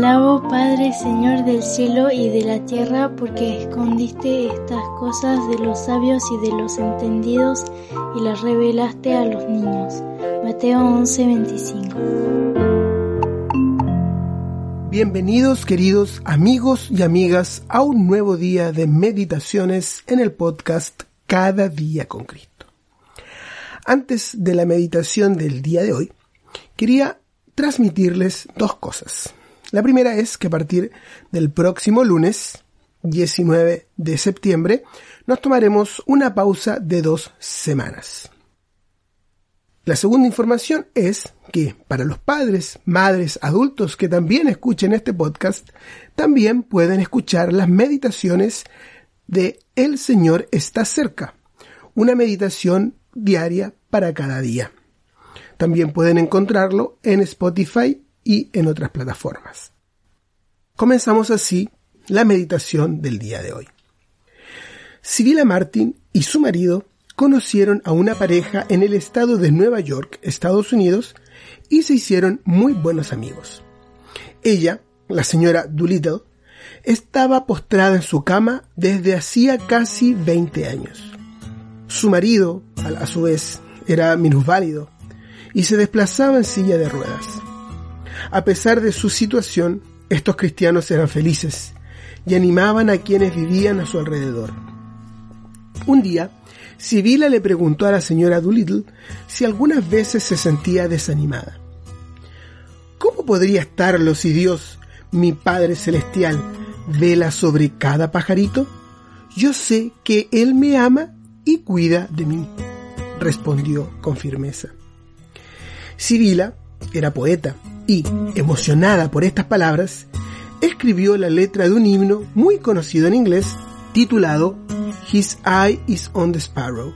alabo, Padre, Señor del cielo y de la tierra, porque escondiste estas cosas de los sabios y de los entendidos y las revelaste a los niños. Mateo 11:25. Bienvenidos queridos amigos y amigas a un nuevo día de meditaciones en el podcast Cada día con Cristo. Antes de la meditación del día de hoy, quería transmitirles dos cosas. La primera es que a partir del próximo lunes, 19 de septiembre, nos tomaremos una pausa de dos semanas. La segunda información es que para los padres, madres, adultos que también escuchen este podcast, también pueden escuchar las meditaciones de El Señor está cerca, una meditación diaria para cada día. También pueden encontrarlo en Spotify y en otras plataformas. Comenzamos así la meditación del día de hoy. Sibila Martin y su marido conocieron a una pareja en el estado de Nueva York, Estados Unidos, y se hicieron muy buenos amigos. Ella, la señora Doolittle, estaba postrada en su cama desde hacía casi 20 años. Su marido, a su vez, era minusválido y se desplazaba en silla de ruedas. A pesar de su situación, estos cristianos eran felices y animaban a quienes vivían a su alrededor. Un día, Sibila le preguntó a la señora Doolittle si algunas veces se sentía desanimada. ¿Cómo podría estarlo si Dios, mi Padre Celestial, vela sobre cada pajarito? Yo sé que Él me ama y cuida de mí, respondió con firmeza. Sibila era poeta y, emocionada por estas palabras, escribió la letra de un himno muy conocido en inglés titulado His Eye is on the Sparrow,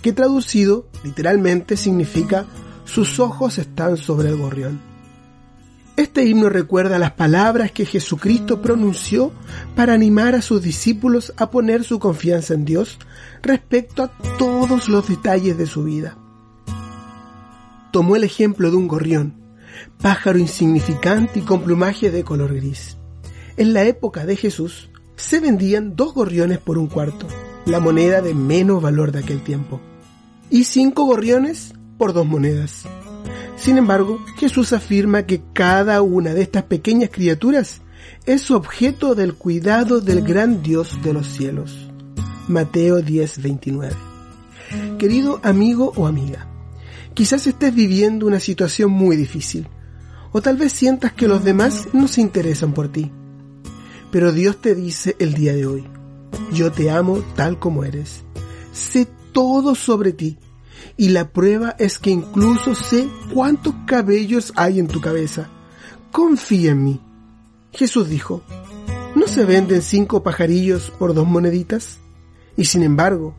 que traducido literalmente significa sus ojos están sobre el gorrión. Este himno recuerda las palabras que Jesucristo pronunció para animar a sus discípulos a poner su confianza en Dios respecto a todos los detalles de su vida. Tomó el ejemplo de un gorrión, pájaro insignificante y con plumaje de color gris. En la época de Jesús, se vendían dos gorriones por un cuarto, la moneda de menos valor de aquel tiempo, y cinco gorriones por dos monedas. Sin embargo, Jesús afirma que cada una de estas pequeñas criaturas es objeto del cuidado del gran Dios de los cielos. Mateo 10:29. Querido amigo o amiga, quizás estés viviendo una situación muy difícil, o tal vez sientas que los demás no se interesan por ti. Pero Dios te dice el día de hoy, yo te amo tal como eres. Sé todo sobre ti. Y la prueba es que incluso sé cuántos cabellos hay en tu cabeza. Confía en mí. Jesús dijo, ¿no se venden cinco pajarillos por dos moneditas? Y sin embargo,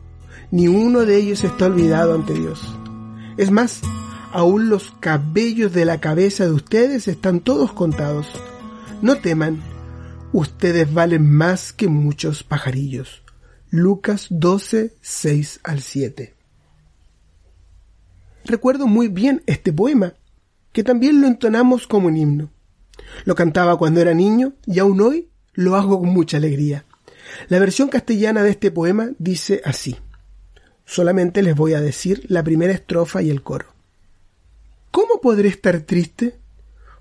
ni uno de ellos está olvidado ante Dios. Es más, aún los cabellos de la cabeza de ustedes están todos contados. No teman, ustedes valen más que muchos pajarillos. Lucas 12, 6 al 7. Recuerdo muy bien este poema, que también lo entonamos como un himno. Lo cantaba cuando era niño y aún hoy lo hago con mucha alegría. La versión castellana de este poema dice así. Solamente les voy a decir la primera estrofa y el coro. ¿Cómo podré estar triste?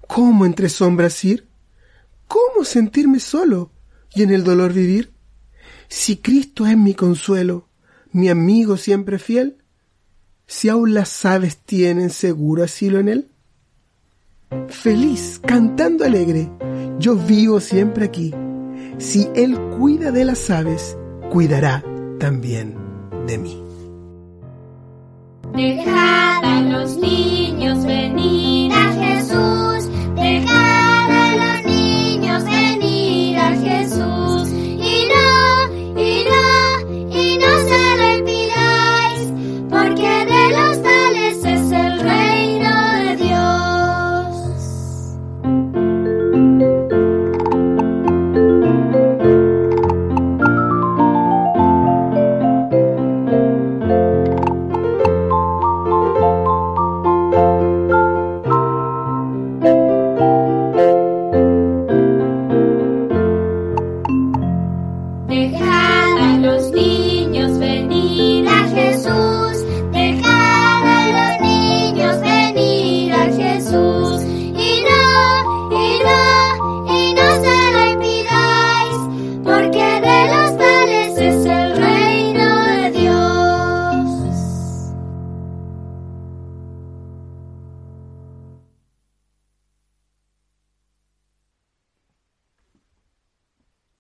¿Cómo entre sombras ir? ¿Cómo sentirme solo y en el dolor vivir? Si Cristo es mi consuelo, mi amigo siempre fiel, si aún las aves tienen seguro asilo en él. Feliz, cantando alegre, yo vivo siempre aquí. Si Él cuida de las aves, cuidará también de mí. Dejad a los niños venir